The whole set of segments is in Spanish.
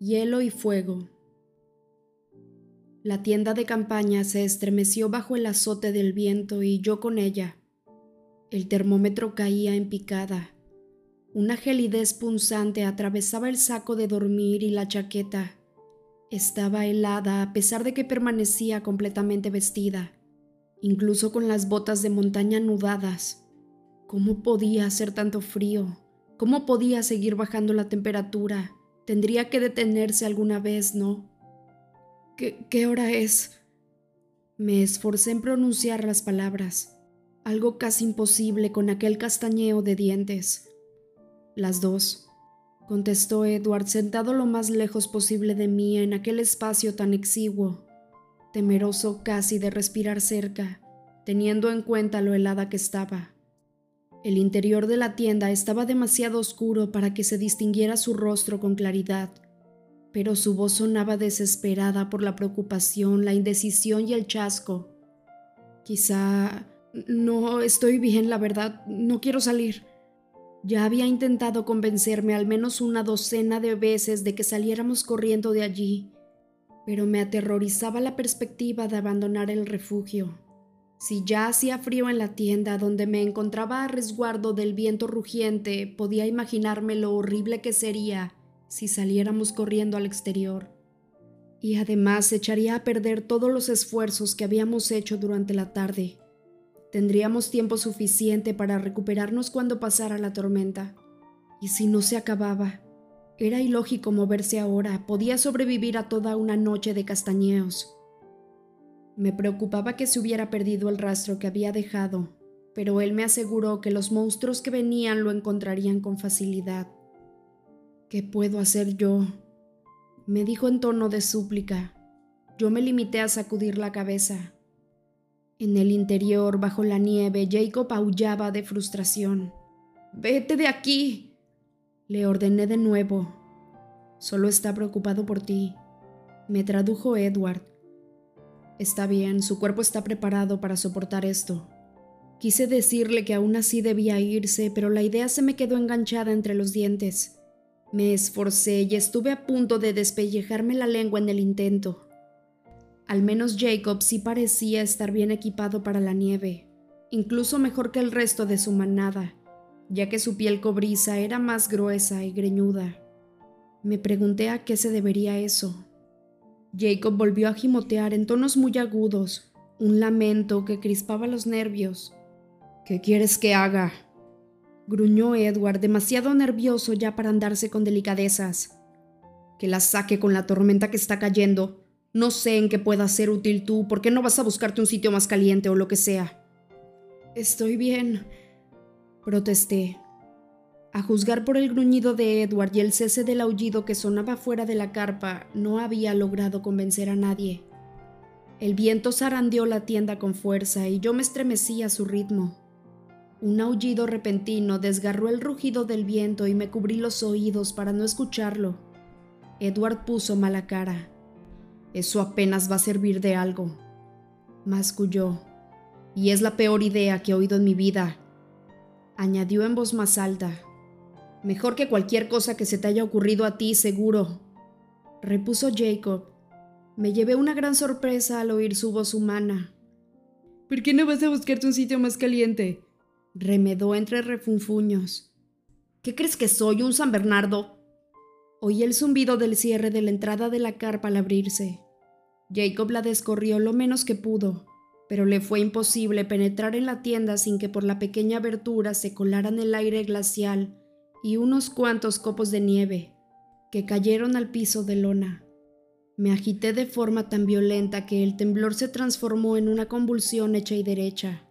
hielo y fuego. La tienda de campaña se estremeció bajo el azote del viento y yo con ella. El termómetro caía en picada. Una gelidez punzante atravesaba el saco de dormir y la chaqueta. Estaba helada a pesar de que permanecía completamente vestida, incluso con las botas de montaña nudadas. ¿Cómo podía hacer tanto frío? ¿Cómo podía seguir bajando la temperatura? Tendría que detenerse alguna vez, ¿no? ¿Qué, hora es? Me esforcé en pronunciar las palabras, algo casi imposible con aquel castañeo de dientes. Las dos, contestó Edward sentado lo más lejos posible de mí en aquel espacio tan exiguo, temeroso casi de respirar cerca, teniendo en cuenta lo helada que estaba. El interior de la tienda estaba demasiado oscuro para que se distinguiera su rostro con claridad, pero su voz sonaba desesperada por la preocupación, la indecisión y el chasco. Quizá... No estoy bien, la verdad, no quiero salir. Ya había intentado convencerme al menos una docena de veces de que saliéramos corriendo de allí, pero me aterrorizaba la perspectiva de abandonar el refugio. Si ya hacía frío en la tienda donde me encontraba a resguardo del viento rugiente, podía imaginarme lo horrible que sería si saliéramos corriendo al exterior. Y además echaría a perder todos los esfuerzos que habíamos hecho durante la tarde. Tendríamos tiempo suficiente para recuperarnos cuando pasara la tormenta. Y si no se acababa, era ilógico moverse ahora, podía sobrevivir a toda una noche de castañeos. Me preocupaba que se hubiera perdido el rastro que había dejado, pero él me aseguró que los monstruos que venían lo encontrarían con facilidad. ¿Qué puedo hacer yo? me dijo en tono de súplica. Yo me limité a sacudir la cabeza. En el interior, bajo la nieve, Jacob aullaba de frustración. Vete de aquí. Le ordené de nuevo. Solo está preocupado por ti, me tradujo Edward. Está bien, su cuerpo está preparado para soportar esto. Quise decirle que aún así debía irse, pero la idea se me quedó enganchada entre los dientes. Me esforcé y estuve a punto de despellejarme la lengua en el intento. Al menos Jacob sí parecía estar bien equipado para la nieve, incluso mejor que el resto de su manada, ya que su piel cobriza era más gruesa y greñuda. Me pregunté a qué se debería eso. Jacob volvió a gimotear en tonos muy agudos, un lamento que crispaba los nervios. ¿Qué quieres que haga? gruñó Edward, demasiado nervioso ya para andarse con delicadezas. Que la saque con la tormenta que está cayendo. No sé en qué pueda ser útil tú, ¿por qué no vas a buscarte un sitio más caliente o lo que sea? Estoy bien, protesté. A juzgar por el gruñido de Edward y el cese del aullido que sonaba fuera de la carpa, no había logrado convencer a nadie. El viento zarandeó la tienda con fuerza y yo me estremecí a su ritmo. Un aullido repentino desgarró el rugido del viento y me cubrí los oídos para no escucharlo. Edward puso mala cara. Eso apenas va a servir de algo. Masculló. Y es la peor idea que he oído en mi vida. Añadió en voz más alta. Mejor que cualquier cosa que se te haya ocurrido a ti, seguro, repuso Jacob. Me llevé una gran sorpresa al oír su voz humana. ¿Por qué no vas a buscarte un sitio más caliente? remedó entre refunfuños. ¿Qué crees que soy, un San Bernardo? Oí el zumbido del cierre de la entrada de la carpa al abrirse. Jacob la descorrió lo menos que pudo, pero le fue imposible penetrar en la tienda sin que por la pequeña abertura se colaran el aire glacial y unos cuantos copos de nieve que cayeron al piso de lona. Me agité de forma tan violenta que el temblor se transformó en una convulsión hecha y derecha.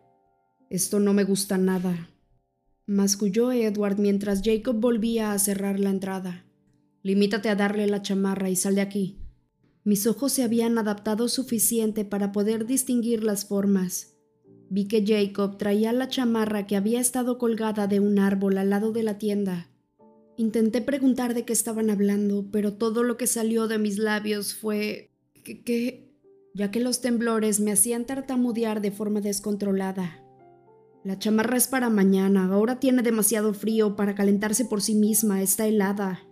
Esto no me gusta nada, masculló Edward mientras Jacob volvía a cerrar la entrada. Limítate a darle la chamarra y sal de aquí. Mis ojos se habían adaptado suficiente para poder distinguir las formas. Vi que Jacob traía la chamarra que había estado colgada de un árbol al lado de la tienda. Intenté preguntar de qué estaban hablando, pero todo lo que salió de mis labios fue... ¿Qué? ya que los temblores me hacían tartamudear de forma descontrolada. La chamarra es para mañana, ahora tiene demasiado frío para calentarse por sí misma, está helada.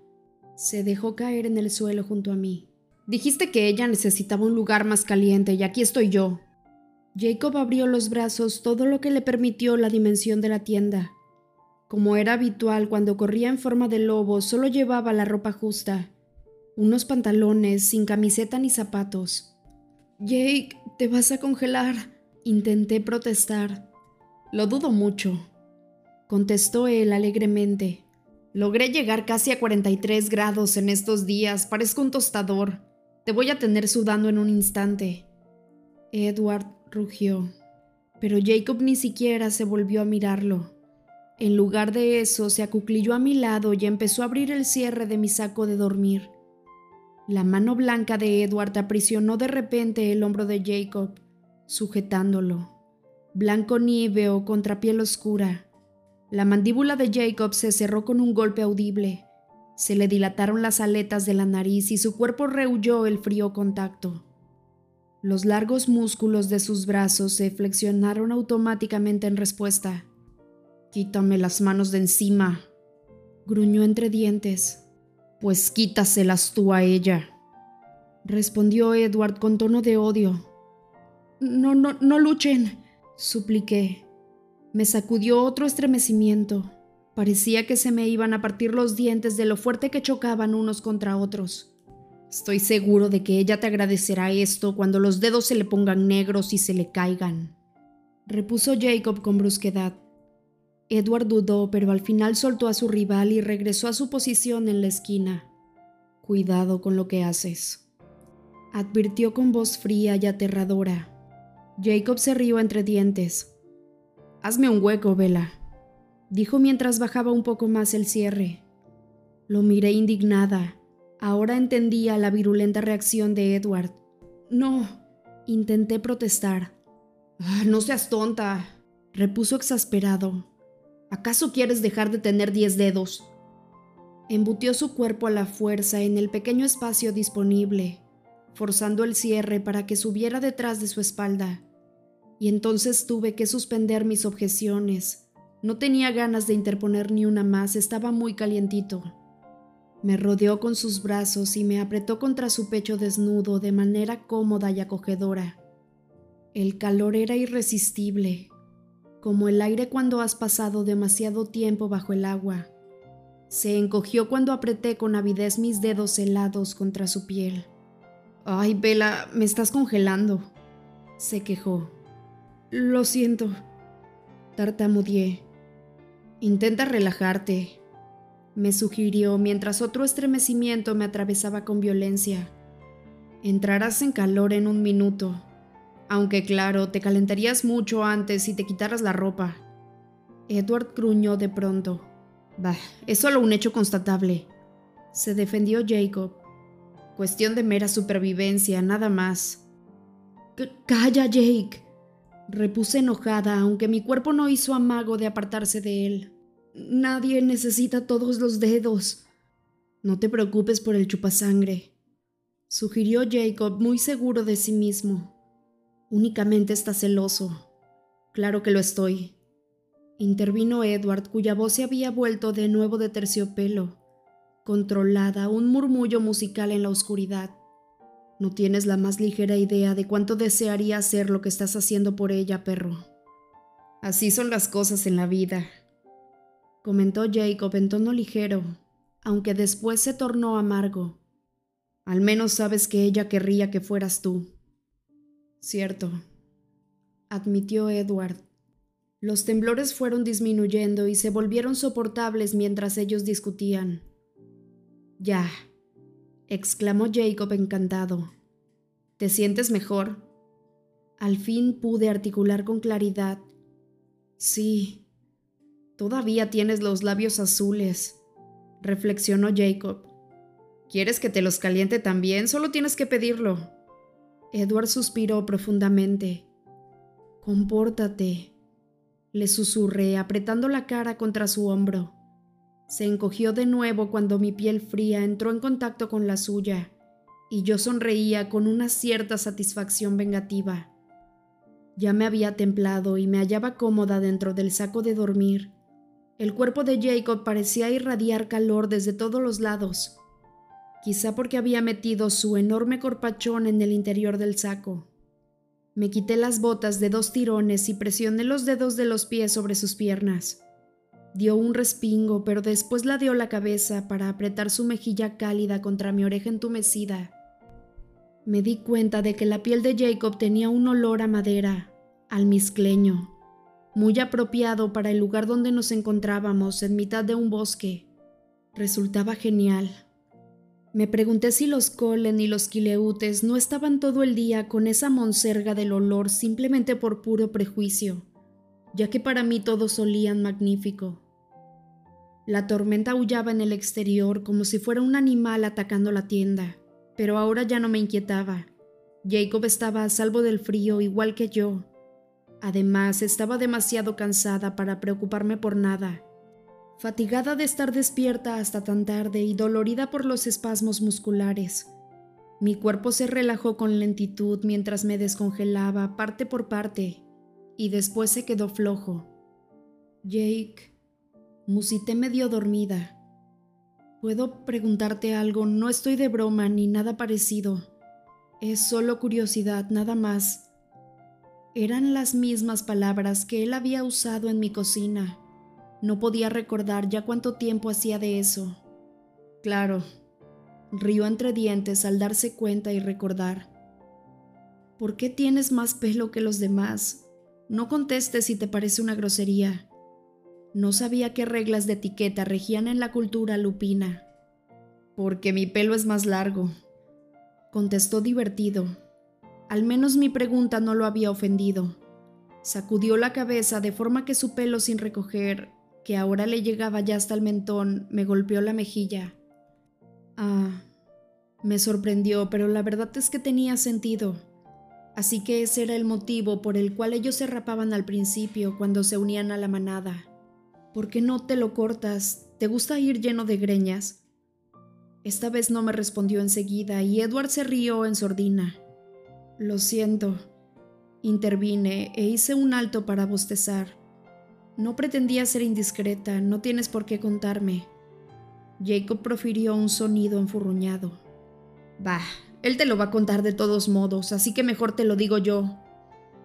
Se dejó caer en el suelo junto a mí. Dijiste que ella necesitaba un lugar más caliente y aquí estoy yo. Jacob abrió los brazos todo lo que le permitió la dimensión de la tienda. Como era habitual cuando corría en forma de lobo, solo llevaba la ropa justa, unos pantalones sin camiseta ni zapatos. Jake, te vas a congelar. Intenté protestar. Lo dudo mucho, contestó él alegremente. Logré llegar casi a 43 grados en estos días, parezco un tostador. Te voy a tener sudando en un instante. Edward rugió, pero Jacob ni siquiera se volvió a mirarlo. En lugar de eso, se acuclilló a mi lado y empezó a abrir el cierre de mi saco de dormir. La mano blanca de Edward aprisionó de repente el hombro de Jacob, sujetándolo. Blanco níveo contra piel oscura. La mandíbula de Jacob se cerró con un golpe audible. Se le dilataron las aletas de la nariz y su cuerpo rehuyó el frío contacto. Los largos músculos de sus brazos se flexionaron automáticamente en respuesta. Quítame las manos de encima, gruñó entre dientes. Pues quítaselas tú a ella, respondió Edward con tono de odio. No, no, no luchen, supliqué. Me sacudió otro estremecimiento. Parecía que se me iban a partir los dientes de lo fuerte que chocaban unos contra otros. Estoy seguro de que ella te agradecerá esto cuando los dedos se le pongan negros y se le caigan, repuso Jacob con brusquedad. Edward dudó, pero al final soltó a su rival y regresó a su posición en la esquina. Cuidado con lo que haces, advirtió con voz fría y aterradora. Jacob se rió entre dientes. Hazme un hueco, Vela, dijo mientras bajaba un poco más el cierre. Lo miré indignada. Ahora entendía la virulenta reacción de Edward. No, intenté protestar. Ah, no seas tonta, repuso exasperado. ¿Acaso quieres dejar de tener diez dedos? Embutió su cuerpo a la fuerza en el pequeño espacio disponible, forzando el cierre para que subiera detrás de su espalda. Y entonces tuve que suspender mis objeciones. No tenía ganas de interponer ni una más, estaba muy calientito. Me rodeó con sus brazos y me apretó contra su pecho desnudo de manera cómoda y acogedora. El calor era irresistible, como el aire cuando has pasado demasiado tiempo bajo el agua. Se encogió cuando apreté con avidez mis dedos helados contra su piel. Ay, Bella, me estás congelando, se quejó. Lo siento, tartamudeé. Intenta relajarte, me sugirió mientras otro estremecimiento me atravesaba con violencia. Entrarás en calor en un minuto, aunque claro, te calentarías mucho antes si te quitaras la ropa. Edward gruñó de pronto. Bah, es solo un hecho constatable. Se defendió Jacob. Cuestión de mera supervivencia, nada más. calla, Jake. Repuse enojada, aunque mi cuerpo no hizo amago de apartarse de él. Nadie necesita todos los dedos. No te preocupes por el chupasangre, sugirió Jacob muy seguro de sí mismo. Únicamente está celoso. Claro que lo estoy. Intervino Edward, cuya voz se había vuelto de nuevo de terciopelo, controlada, un murmullo musical en la oscuridad. No tienes la más ligera idea de cuánto desearía hacer lo que estás haciendo por ella, perro. Así son las cosas en la vida, comentó Jacob en tono ligero, aunque después se tornó amargo. Al menos sabes que ella querría que fueras tú. Cierto, admitió Edward. Los temblores fueron disminuyendo y se volvieron soportables mientras ellos discutían. Ya, exclamó Jacob encantado. ¿Te sientes mejor? Al fin pude articular con claridad. Sí. Todavía tienes los labios azules, reflexionó Jacob. ¿Quieres que te los caliente también? Solo tienes que pedirlo. Edward suspiró profundamente. Compórtate, le susurré, apretando la cara contra su hombro. Se encogió de nuevo cuando mi piel fría entró en contacto con la suya, y yo sonreía con una cierta satisfacción vengativa. Ya me había templado y me hallaba cómoda dentro del saco de dormir. El cuerpo de Jacob parecía irradiar calor desde todos los lados. quizá porque había metido su enorme corpachón en el interior del saco. Me quité las botas de dos tirones y presioné los dedos de los pies sobre sus piernas. Dio un respingo, pero después la dio la cabeza para apretar su mejilla cálida contra mi oreja entumecida. Me di cuenta de que la piel de Jacob tenía un olor a madera, almizcleño, muy apropiado para el lugar donde nos encontrábamos en mitad de un bosque. Resultaba genial. Me pregunté si los Colen y los Quileutes no estaban todo el día con esa monserga del olor simplemente por puro prejuicio, ya que para mí todos olían magnífico. La tormenta aullaba en el exterior como si fuera un animal atacando la tienda, pero ahora ya no me inquietaba. Jacob estaba a salvo del frío igual que yo. Además, estaba demasiado cansada para preocuparme por nada fatigada de estar despierta hasta tan tarde y dolorida por los espasmos musculares. Mi cuerpo se relajó con lentitud mientras me descongelaba parte por parte y después se quedó flojo. Jake, musité medio dormida. ¿Puedo preguntarte algo? No estoy de broma ni nada parecido. Es solo curiosidad, nada más. Eran las mismas palabras que él había usado en mi cocina no podía recordar ya cuánto tiempo hacía de eso. Claro, rió entre dientes al darse cuenta y recordar. ¿Por qué tienes más pelo que los demás? No contestes si te parece una grosería. No sabía qué reglas de etiqueta regían en la cultura lupina. Porque mi pelo es más largo, contestó divertido. Al menos mi pregunta no lo había ofendido. Sacudió la cabeza de forma que su pelo sin recoger que ahora le llegaba ya hasta el mentón, me golpeó la mejilla. Ah, me sorprendió, pero la verdad es que tenía sentido. Así que ese era el motivo por el cual ellos se rapaban al principio cuando se unían a la manada. ¿Por qué no te lo cortas? ¿Te gusta ir lleno de greñas? Esta vez no me respondió enseguida y Edward se rió en sordina. Lo siento. Intervine e hice un alto para bostezar. No pretendía ser indiscreta, no tienes por qué contarme. Jacob profirió un sonido enfurruñado. Bah, él te lo va a contar de todos modos, así que mejor te lo digo yo.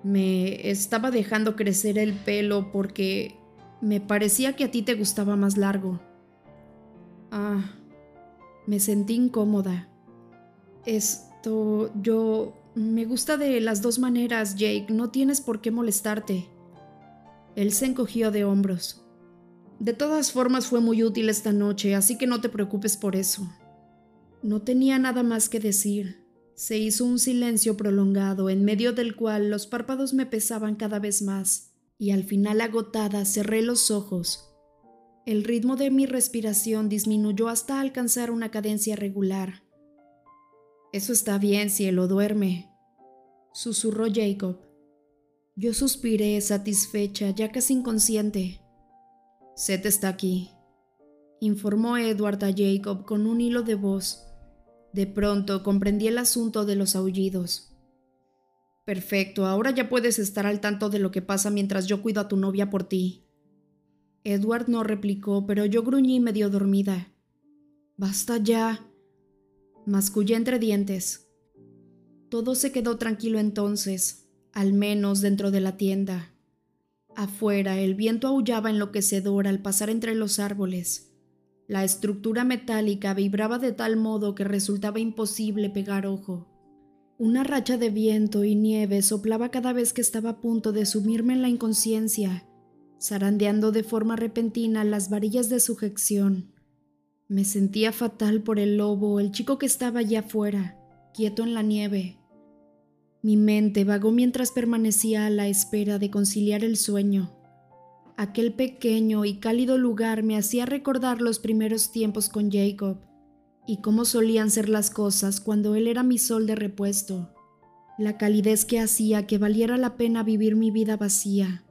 Me estaba dejando crecer el pelo porque me parecía que a ti te gustaba más largo. Ah, me sentí incómoda. Esto, yo... Me gusta de las dos maneras, Jake, no tienes por qué molestarte. Él se encogió de hombros. De todas formas fue muy útil esta noche, así que no te preocupes por eso. No tenía nada más que decir. Se hizo un silencio prolongado, en medio del cual los párpados me pesaban cada vez más, y al final agotada cerré los ojos. El ritmo de mi respiración disminuyó hasta alcanzar una cadencia regular. Eso está bien, cielo, duerme, susurró Jacob. Yo suspiré satisfecha, ya casi inconsciente. Seth está aquí, informó Edward a Jacob con un hilo de voz. De pronto comprendí el asunto de los aullidos. Perfecto, ahora ya puedes estar al tanto de lo que pasa mientras yo cuido a tu novia por ti. Edward no replicó, pero yo gruñí medio dormida. Basta ya. Mascullé entre dientes. Todo se quedó tranquilo entonces, al menos dentro de la tienda. Afuera el viento aullaba enloquecedor al pasar entre los árboles. La estructura metálica vibraba de tal modo que resultaba imposible pegar ojo. Una racha de viento y nieve soplaba cada vez que estaba a punto de sumirme en la inconsciencia, zarandeando de forma repentina las varillas de sujeción. Me sentía fatal por el lobo, el chico que estaba allá afuera, quieto en la nieve, mi mente vagó mientras permanecía a la espera de conciliar el sueño. Aquel pequeño y cálido lugar me hacía recordar los primeros tiempos con Jacob y cómo solían ser las cosas cuando él era mi sol de repuesto, la calidez que hacía que valiera la pena vivir mi vida vacía.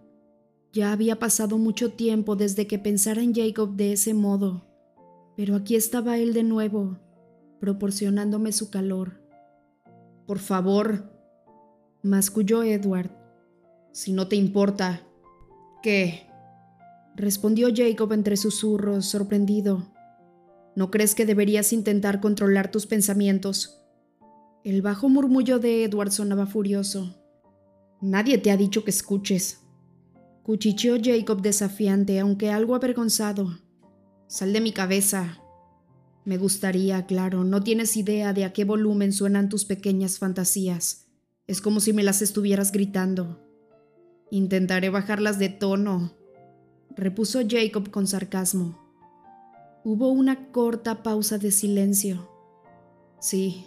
Ya había pasado mucho tiempo desde que pensara en Jacob de ese modo, pero aquí estaba él de nuevo, proporcionándome su calor. Por favor, masculló Edward. Si no te importa. ¿Qué? respondió Jacob entre susurros, sorprendido. ¿No crees que deberías intentar controlar tus pensamientos? El bajo murmullo de Edward sonaba furioso. Nadie te ha dicho que escuches. Cuchicheó Jacob desafiante, aunque algo avergonzado. Sal de mi cabeza. Me gustaría, claro, no tienes idea de a qué volumen suenan tus pequeñas fantasías. Es como si me las estuvieras gritando. Intentaré bajarlas de tono, repuso Jacob con sarcasmo. Hubo una corta pausa de silencio. Sí,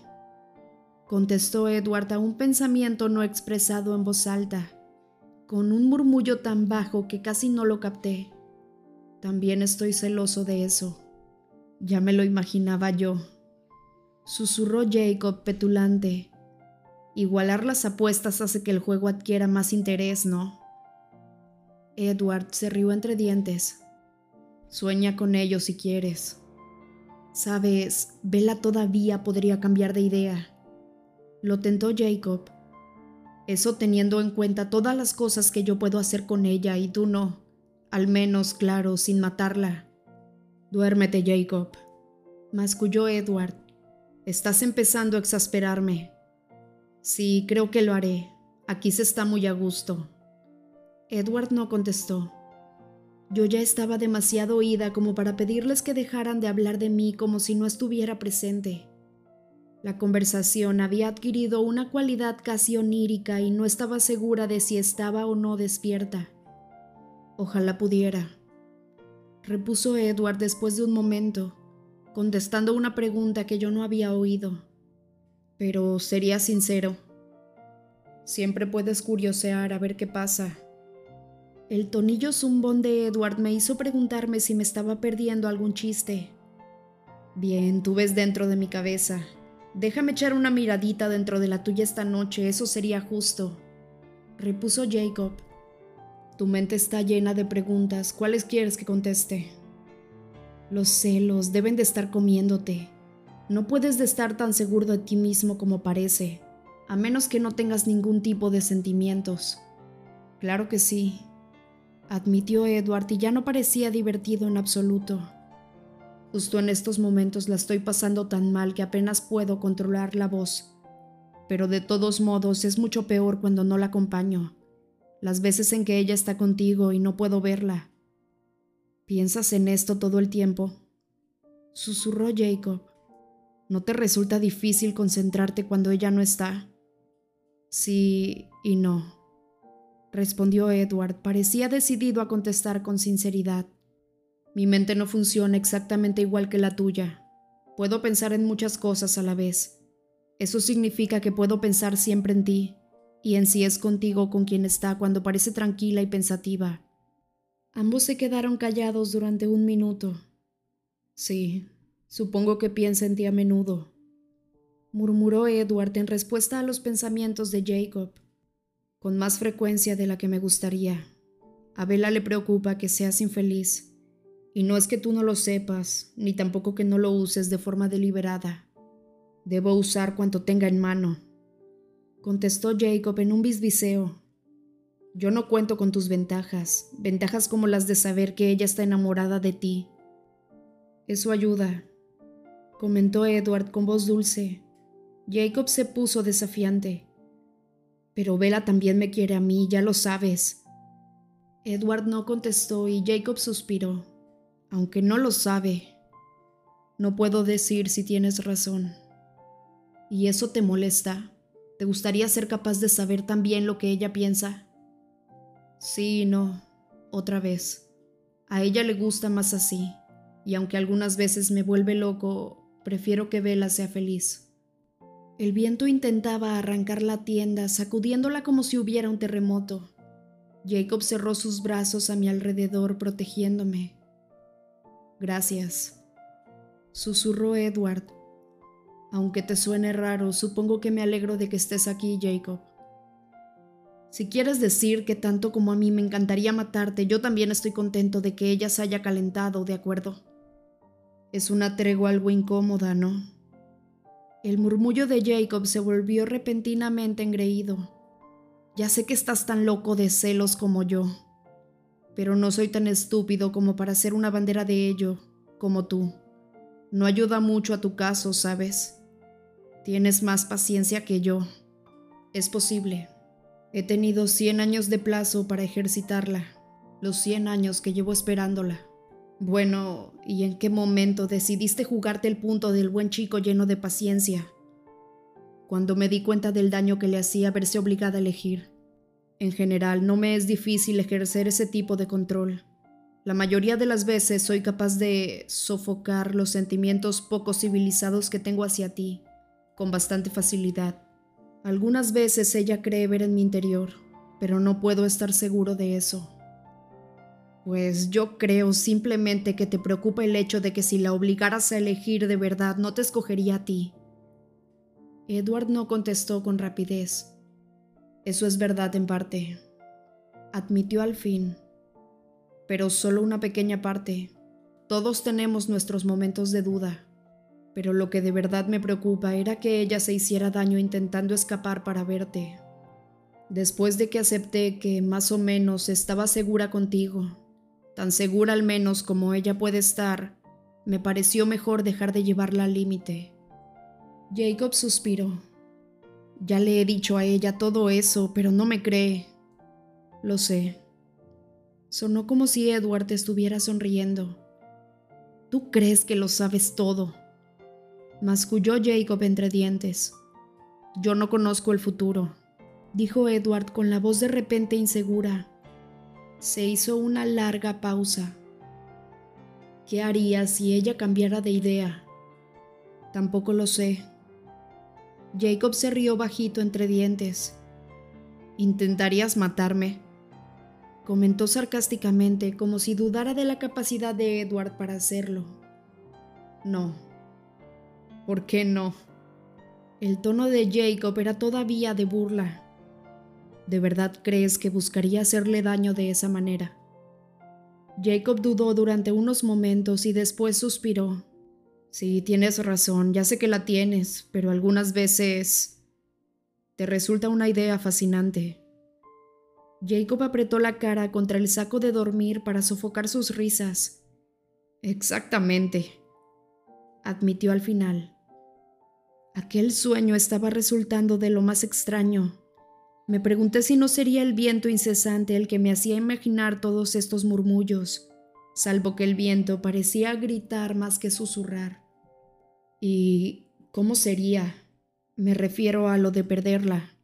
contestó Edward a un pensamiento no expresado en voz alta, con un murmullo tan bajo que casi no lo capté. También estoy celoso de eso. Ya me lo imaginaba yo. Susurró Jacob petulante. Igualar las apuestas hace que el juego adquiera más interés, ¿no? Edward se rió entre dientes. Sueña con ello si quieres. Sabes, Bella todavía podría cambiar de idea. Lo tentó Jacob. Eso teniendo en cuenta todas las cosas que yo puedo hacer con ella y tú no. Al menos, claro, sin matarla. Duérmete, Jacob, masculló Edward. Estás empezando a exasperarme. Sí, creo que lo haré. Aquí se está muy a gusto. Edward no contestó. Yo ya estaba demasiado oída como para pedirles que dejaran de hablar de mí como si no estuviera presente. La conversación había adquirido una cualidad casi onírica y no estaba segura de si estaba o no despierta. Ojalá pudiera repuso Edward después de un momento, contestando una pregunta que yo no había oído. Pero sería sincero. Siempre puedes curiosear a ver qué pasa. El tonillo zumbón de Edward me hizo preguntarme si me estaba perdiendo algún chiste. Bien, tú ves dentro de mi cabeza. Déjame echar una miradita dentro de la tuya esta noche, eso sería justo, repuso Jacob. Tu mente está llena de preguntas. ¿Cuáles quieres que conteste? Los celos deben de estar comiéndote. No puedes de estar tan seguro de ti mismo como parece, a menos que no tengas ningún tipo de sentimientos. Claro que sí, admitió Edward y ya no parecía divertido en absoluto. Justo en estos momentos la estoy pasando tan mal que apenas puedo controlar la voz. Pero de todos modos es mucho peor cuando no la acompaño las veces en que ella está contigo y no puedo verla. ¿Piensas en esto todo el tiempo? Susurró Jacob. ¿No te resulta difícil concentrarte cuando ella no está? Sí y no, respondió Edward. Parecía decidido a contestar con sinceridad. Mi mente no funciona exactamente igual que la tuya. Puedo pensar en muchas cosas a la vez. Eso significa que puedo pensar siempre en ti, y en sí es contigo con quien está cuando parece tranquila y pensativa. Ambos se quedaron callados durante un minuto. Sí, supongo que piensa en ti a menudo, murmuró Edward en respuesta a los pensamientos de Jacob, con más frecuencia de la que me gustaría. A Bella le preocupa que seas infeliz, y no es que tú no lo sepas, ni tampoco que no lo uses de forma deliberada. Debo usar cuanto tenga en mano contestó Jacob en un bisbiseo. Yo no cuento con tus ventajas, ventajas como las de saber que ella está enamorada de ti. Eso ayuda, comentó Edward con voz dulce. Jacob se puso desafiante. Pero Bella también me quiere a mí, ya lo sabes. Edward no contestó y Jacob suspiró, aunque no lo sabe. No puedo decir si tienes razón. ¿Y eso te molesta? ¿Te gustaría ser capaz de saber también lo que ella piensa? Sí, no, otra vez. A ella le gusta más así, y aunque algunas veces me vuelve loco, prefiero que Vela sea feliz. El viento intentaba arrancar la tienda, sacudiéndola como si hubiera un terremoto. Jacob cerró sus brazos a mi alrededor, protegiéndome. Gracias, susurró Edward, aunque te suene raro, supongo que me alegro de que estés aquí, Jacob. Si quieres decir que tanto como a mí me encantaría matarte, yo también estoy contento de que ella se haya calentado, ¿de acuerdo? Es una tregua algo incómoda, ¿no? El murmullo de Jacob se volvió repentinamente engreído. Ya sé que estás tan loco de celos como yo, pero no soy tan estúpido como para ser una bandera de ello, como tú. No ayuda mucho a tu caso, ¿sabes? Tienes más paciencia que yo. Es posible. He tenido 100 años de plazo para ejercitarla, los 100 años que llevo esperándola. Bueno, ¿y en qué momento decidiste jugarte el punto del buen chico lleno de paciencia? Cuando me di cuenta del daño que le hacía verse obligada a elegir. En general, no me es difícil ejercer ese tipo de control. La mayoría de las veces soy capaz de sofocar los sentimientos poco civilizados que tengo hacia ti, con bastante facilidad. Algunas veces ella cree ver en mi interior, pero no puedo estar seguro de eso. Pues yo creo simplemente que te preocupa el hecho de que si la obligaras a elegir de verdad no te escogería a ti. Edward no contestó con rapidez. Eso es verdad en parte, admitió al fin, pero solo una pequeña parte. Todos tenemos nuestros momentos de duda, pero lo que de verdad me preocupa era que ella se hiciera daño intentando escapar para verte. Después de que acepté que más o menos estaba segura contigo, tan segura al menos como ella puede estar, me pareció mejor dejar de llevarla al límite. Jacob suspiró. Ya le he dicho a ella todo eso, pero no me cree. Lo sé. Sonó como si Edward estuviera sonriendo. Tú crees que lo sabes todo. Masculló Jacob entre dientes. Yo no conozco el futuro, dijo Edward con la voz de repente insegura. Se hizo una larga pausa. ¿Qué haría si ella cambiara de idea? Tampoco lo sé. Jacob se rió bajito entre dientes. ¿Intentarías matarme? Comentó sarcásticamente, como si dudara de la capacidad de Edward para hacerlo. No. ¿Por qué no? El tono de Jacob era todavía de burla. ¿De verdad crees que buscaría hacerle daño de esa manera? Jacob dudó durante unos momentos y después suspiró. Sí, tienes razón, ya sé que la tienes, pero algunas veces te resulta una idea fascinante. Jacob apretó la cara contra el saco de dormir para sofocar sus risas. Exactamente, admitió al final. Aquel sueño estaba resultando de lo más extraño. Me pregunté si no sería el viento incesante el que me hacía imaginar todos estos murmullos, salvo que el viento parecía gritar más que susurrar. ¿Y cómo sería? Me refiero a lo de perderla.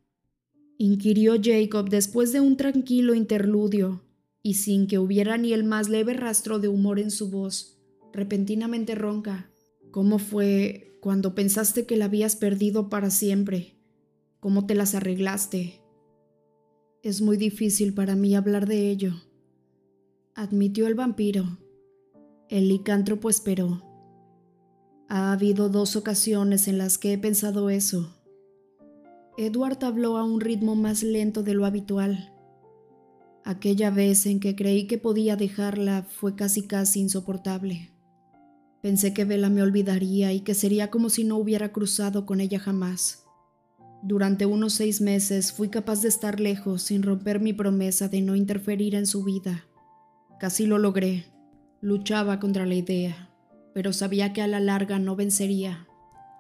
Inquirió Jacob después de un tranquilo interludio, y sin que hubiera ni el más leve rastro de humor en su voz, repentinamente ronca. ¿Cómo fue cuando pensaste que la habías perdido para siempre? ¿Cómo te las arreglaste? Es muy difícil para mí hablar de ello, admitió el vampiro. El licántropo esperó. Ha habido dos ocasiones en las que he pensado eso. Edward habló a un ritmo más lento de lo habitual. Aquella vez en que creí que podía dejarla fue casi casi insoportable. Pensé que Vela me olvidaría y que sería como si no hubiera cruzado con ella jamás. Durante unos seis meses fui capaz de estar lejos sin romper mi promesa de no interferir en su vida. Casi lo logré. Luchaba contra la idea, pero sabía que a la larga no vencería.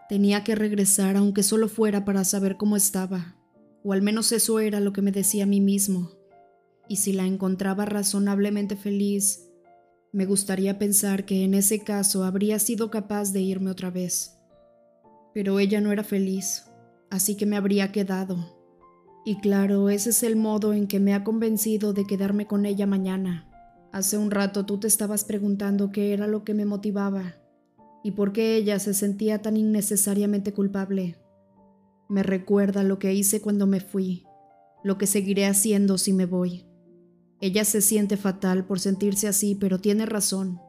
Tenía que regresar aunque solo fuera para saber cómo estaba, o al menos eso era lo que me decía a mí mismo. Y si la encontraba razonablemente feliz, me gustaría pensar que en ese caso habría sido capaz de irme otra vez. Pero ella no era feliz así que me habría quedado. Y claro, ese es el modo en que me ha convencido de quedarme con ella mañana. Hace un rato tú te estabas preguntando qué era lo que me motivaba y por qué ella se sentía tan innecesariamente culpable. Me recuerda lo que hice cuando me fui, lo que seguiré haciendo si me voy. Ella se siente fatal por sentirse así, pero tiene razón.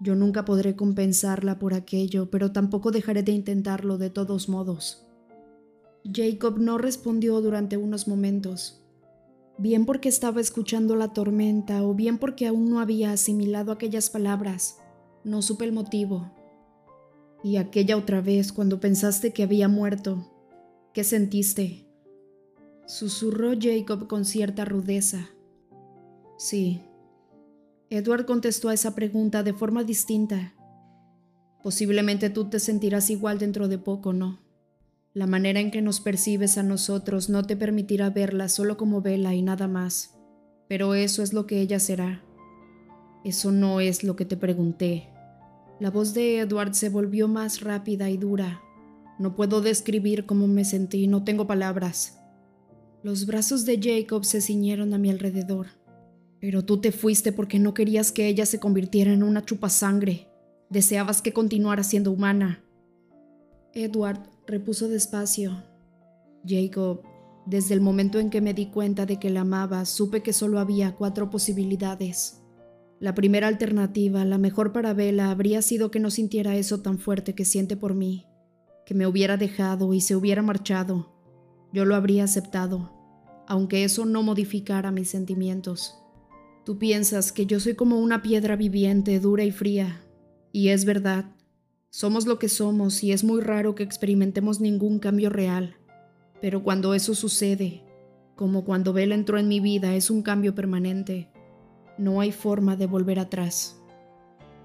Yo nunca podré compensarla por aquello, pero tampoco dejaré de intentarlo de todos modos. Jacob no respondió durante unos momentos, bien porque estaba escuchando la tormenta o bien porque aún no había asimilado aquellas palabras. No supe el motivo. Y aquella otra vez cuando pensaste que había muerto, ¿qué sentiste? Susurró Jacob con cierta rudeza. Sí. Edward contestó a esa pregunta de forma distinta. Posiblemente tú te sentirás igual dentro de poco, ¿no? La manera en que nos percibes a nosotros no te permitirá verla solo como vela y nada más. Pero eso es lo que ella será. Eso no es lo que te pregunté. La voz de Edward se volvió más rápida y dura. No puedo describir cómo me sentí, no tengo palabras. Los brazos de Jacob se ciñeron a mi alrededor. Pero tú te fuiste porque no querías que ella se convirtiera en una chupasangre. Deseabas que continuara siendo humana. Edward repuso despacio. Jacob, desde el momento en que me di cuenta de que la amaba, supe que solo había cuatro posibilidades. La primera alternativa, la mejor para Bella, habría sido que no sintiera eso tan fuerte que siente por mí, que me hubiera dejado y se hubiera marchado. Yo lo habría aceptado, aunque eso no modificara mis sentimientos. Tú piensas que yo soy como una piedra viviente, dura y fría. Y es verdad. Somos lo que somos y es muy raro que experimentemos ningún cambio real. Pero cuando eso sucede, como cuando Bella entró en mi vida, es un cambio permanente. No hay forma de volver atrás.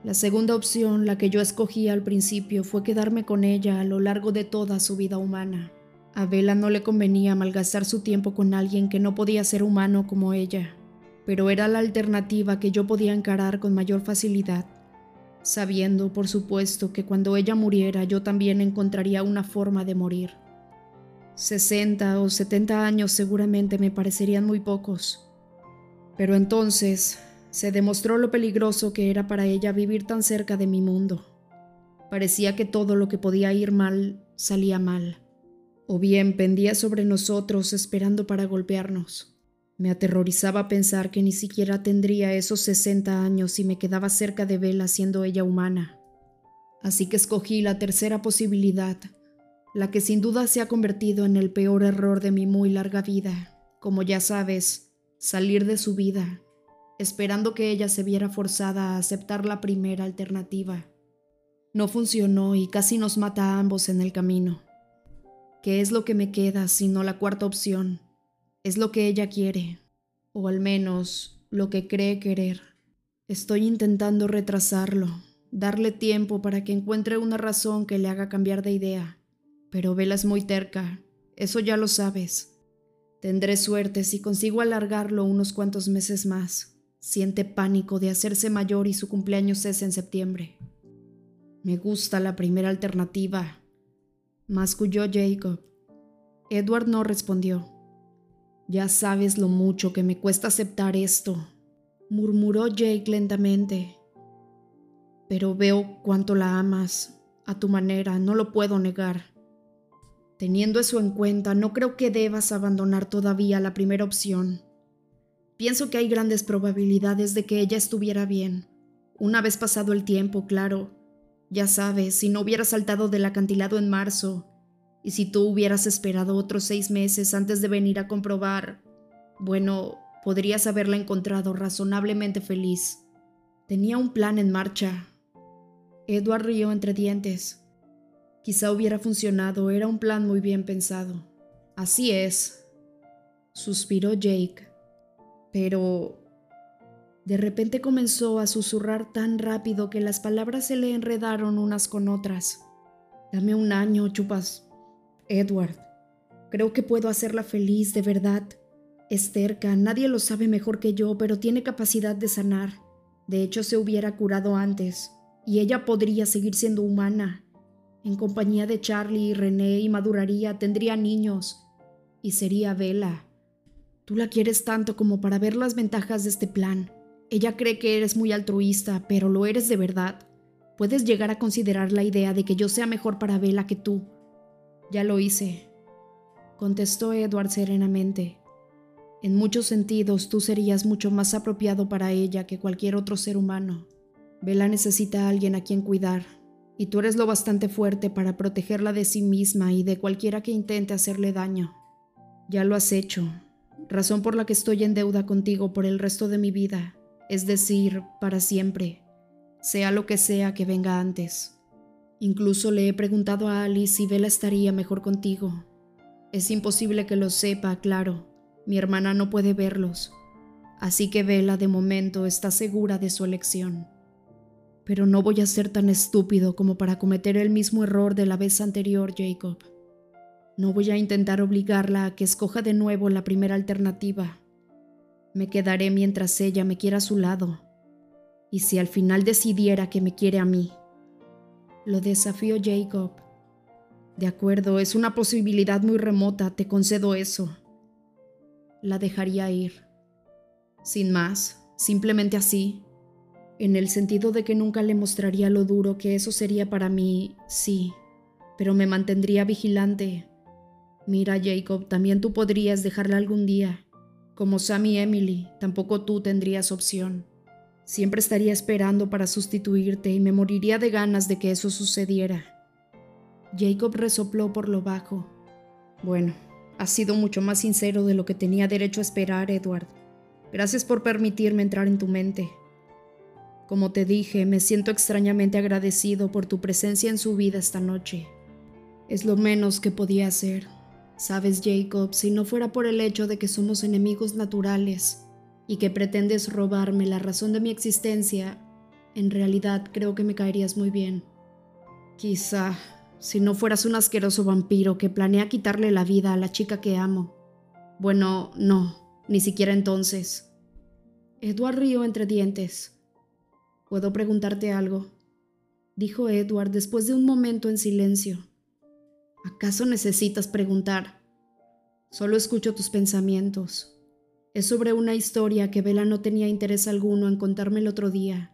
La segunda opción, la que yo escogí al principio, fue quedarme con ella a lo largo de toda su vida humana. A Bella no le convenía malgastar su tiempo con alguien que no podía ser humano como ella pero era la alternativa que yo podía encarar con mayor facilidad, sabiendo, por supuesto, que cuando ella muriera yo también encontraría una forma de morir. 60 o 70 años seguramente me parecerían muy pocos, pero entonces se demostró lo peligroso que era para ella vivir tan cerca de mi mundo. Parecía que todo lo que podía ir mal salía mal, o bien pendía sobre nosotros esperando para golpearnos. Me aterrorizaba pensar que ni siquiera tendría esos 60 años si me quedaba cerca de Vela siendo ella humana. Así que escogí la tercera posibilidad, la que sin duda se ha convertido en el peor error de mi muy larga vida, como ya sabes, salir de su vida, esperando que ella se viera forzada a aceptar la primera alternativa. No funcionó y casi nos mata a ambos en el camino. ¿Qué es lo que me queda sino la cuarta opción? Es lo que ella quiere, o al menos lo que cree querer. Estoy intentando retrasarlo, darle tiempo para que encuentre una razón que le haga cambiar de idea. Pero Vela es muy terca, eso ya lo sabes. Tendré suerte si consigo alargarlo unos cuantos meses más. Siente pánico de hacerse mayor y su cumpleaños es en septiembre. Me gusta la primera alternativa, masculló Jacob. Edward no respondió. Ya sabes lo mucho que me cuesta aceptar esto, murmuró Jake lentamente. Pero veo cuánto la amas, a tu manera, no lo puedo negar. Teniendo eso en cuenta, no creo que debas abandonar todavía la primera opción. Pienso que hay grandes probabilidades de que ella estuviera bien. Una vez pasado el tiempo, claro. Ya sabes, si no hubiera saltado del acantilado en marzo, y si tú hubieras esperado otros seis meses antes de venir a comprobar, bueno, podrías haberla encontrado razonablemente feliz. Tenía un plan en marcha. Edward rió entre dientes. Quizá hubiera funcionado, era un plan muy bien pensado. Así es, suspiró Jake. Pero... De repente comenzó a susurrar tan rápido que las palabras se le enredaron unas con otras. Dame un año, chupas, Edward, creo que puedo hacerla feliz, de verdad. Es cerca, nadie lo sabe mejor que yo, pero tiene capacidad de sanar. De hecho, se hubiera curado antes, y ella podría seguir siendo humana. En compañía de Charlie y René y maduraría, tendría niños, y sería Vela. Tú la quieres tanto como para ver las ventajas de este plan. Ella cree que eres muy altruista, pero lo eres de verdad. Puedes llegar a considerar la idea de que yo sea mejor para Vela que tú ya lo hice, contestó Edward serenamente. En muchos sentidos tú serías mucho más apropiado para ella que cualquier otro ser humano. Bella necesita a alguien a quien cuidar, y tú eres lo bastante fuerte para protegerla de sí misma y de cualquiera que intente hacerle daño. Ya lo has hecho, razón por la que estoy en deuda contigo por el resto de mi vida, es decir, para siempre, sea lo que sea que venga antes. Incluso le he preguntado a Alice si Bella estaría mejor contigo. Es imposible que lo sepa, claro. Mi hermana no puede verlos. Así que Bella de momento está segura de su elección. Pero no voy a ser tan estúpido como para cometer el mismo error de la vez anterior, Jacob. No voy a intentar obligarla a que escoja de nuevo la primera alternativa. Me quedaré mientras ella me quiera a su lado. Y si al final decidiera que me quiere a mí. Lo desafío Jacob. De acuerdo, es una posibilidad muy remota, te concedo eso. La dejaría ir. Sin más, simplemente así, en el sentido de que nunca le mostraría lo duro que eso sería para mí, sí, pero me mantendría vigilante. Mira, Jacob, también tú podrías dejarla algún día. Como Sam y Emily, tampoco tú tendrías opción. Siempre estaría esperando para sustituirte y me moriría de ganas de que eso sucediera. Jacob resopló por lo bajo. Bueno, has sido mucho más sincero de lo que tenía derecho a esperar, Edward. Gracias por permitirme entrar en tu mente. Como te dije, me siento extrañamente agradecido por tu presencia en su vida esta noche. Es lo menos que podía hacer. Sabes, Jacob, si no fuera por el hecho de que somos enemigos naturales y que pretendes robarme la razón de mi existencia, en realidad creo que me caerías muy bien. Quizá, si no fueras un asqueroso vampiro que planea quitarle la vida a la chica que amo. Bueno, no, ni siquiera entonces. Edward rió entre dientes. ¿Puedo preguntarte algo? dijo Edward después de un momento en silencio. ¿Acaso necesitas preguntar? Solo escucho tus pensamientos. Es sobre una historia que Bella no tenía interés alguno en contarme el otro día.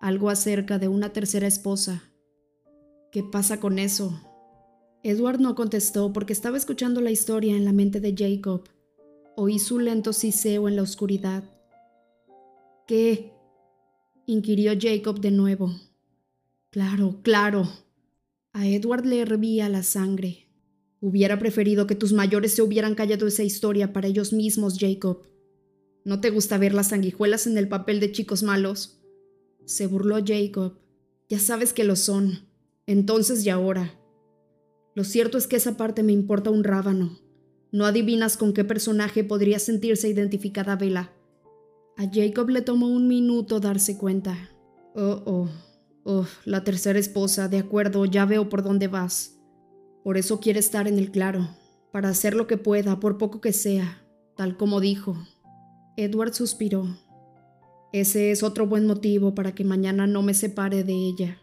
Algo acerca de una tercera esposa. ¿Qué pasa con eso? Edward no contestó porque estaba escuchando la historia en la mente de Jacob. Oí su lento siseo en la oscuridad. ¿Qué? inquirió Jacob de nuevo. Claro, claro. A Edward le hervía la sangre. Hubiera preferido que tus mayores se hubieran callado esa historia para ellos mismos, Jacob. ¿No te gusta ver las sanguijuelas en el papel de chicos malos? Se burló Jacob. Ya sabes que lo son. Entonces y ahora. Lo cierto es que esa parte me importa un rábano. No adivinas con qué personaje podría sentirse identificada Vela. A Jacob le tomó un minuto darse cuenta. Oh, oh, oh, la tercera esposa, de acuerdo, ya veo por dónde vas. Por eso quiere estar en el claro, para hacer lo que pueda, por poco que sea, tal como dijo. Edward suspiró. Ese es otro buen motivo para que mañana no me separe de ella.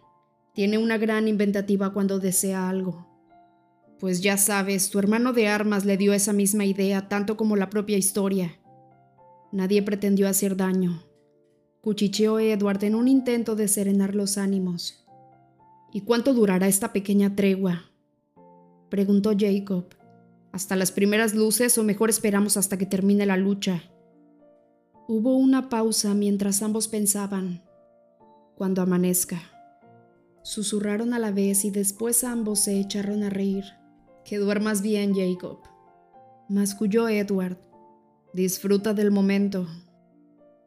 Tiene una gran inventativa cuando desea algo. Pues ya sabes, tu hermano de armas le dio esa misma idea tanto como la propia historia. Nadie pretendió hacer daño. Cuchicheó Edward en un intento de serenar los ánimos. ¿Y cuánto durará esta pequeña tregua? Preguntó Jacob. ¿Hasta las primeras luces o mejor esperamos hasta que termine la lucha? Hubo una pausa mientras ambos pensaban. Cuando amanezca. Susurraron a la vez y después ambos se echaron a reír. Que duermas bien, Jacob. Masculló Edward. Disfruta del momento.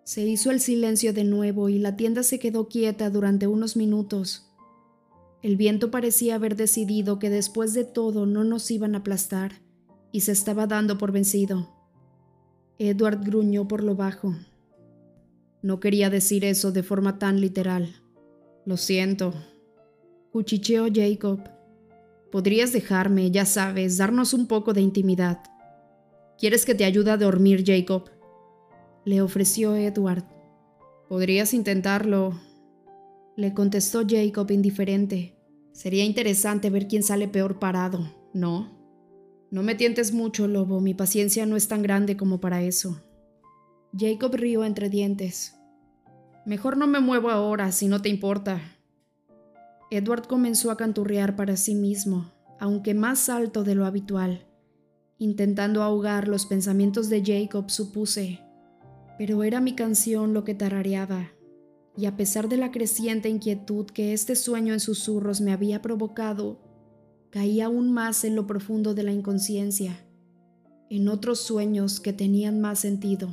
Se hizo el silencio de nuevo y la tienda se quedó quieta durante unos minutos. El viento parecía haber decidido que después de todo no nos iban a aplastar y se estaba dando por vencido. Edward gruñó por lo bajo. No quería decir eso de forma tan literal. Lo siento. Cuchicheó Jacob. Podrías dejarme, ya sabes, darnos un poco de intimidad. ¿Quieres que te ayude a dormir, Jacob? Le ofreció Edward. Podrías intentarlo, le contestó Jacob indiferente. Sería interesante ver quién sale peor parado, ¿no? No me tientes mucho, lobo, mi paciencia no es tan grande como para eso. Jacob rió entre dientes. Mejor no me muevo ahora, si no te importa. Edward comenzó a canturrear para sí mismo, aunque más alto de lo habitual. Intentando ahogar los pensamientos de Jacob, supuse, pero era mi canción lo que tarareaba, y a pesar de la creciente inquietud que este sueño en susurros me había provocado, caí aún más en lo profundo de la inconsciencia, en otros sueños que tenían más sentido.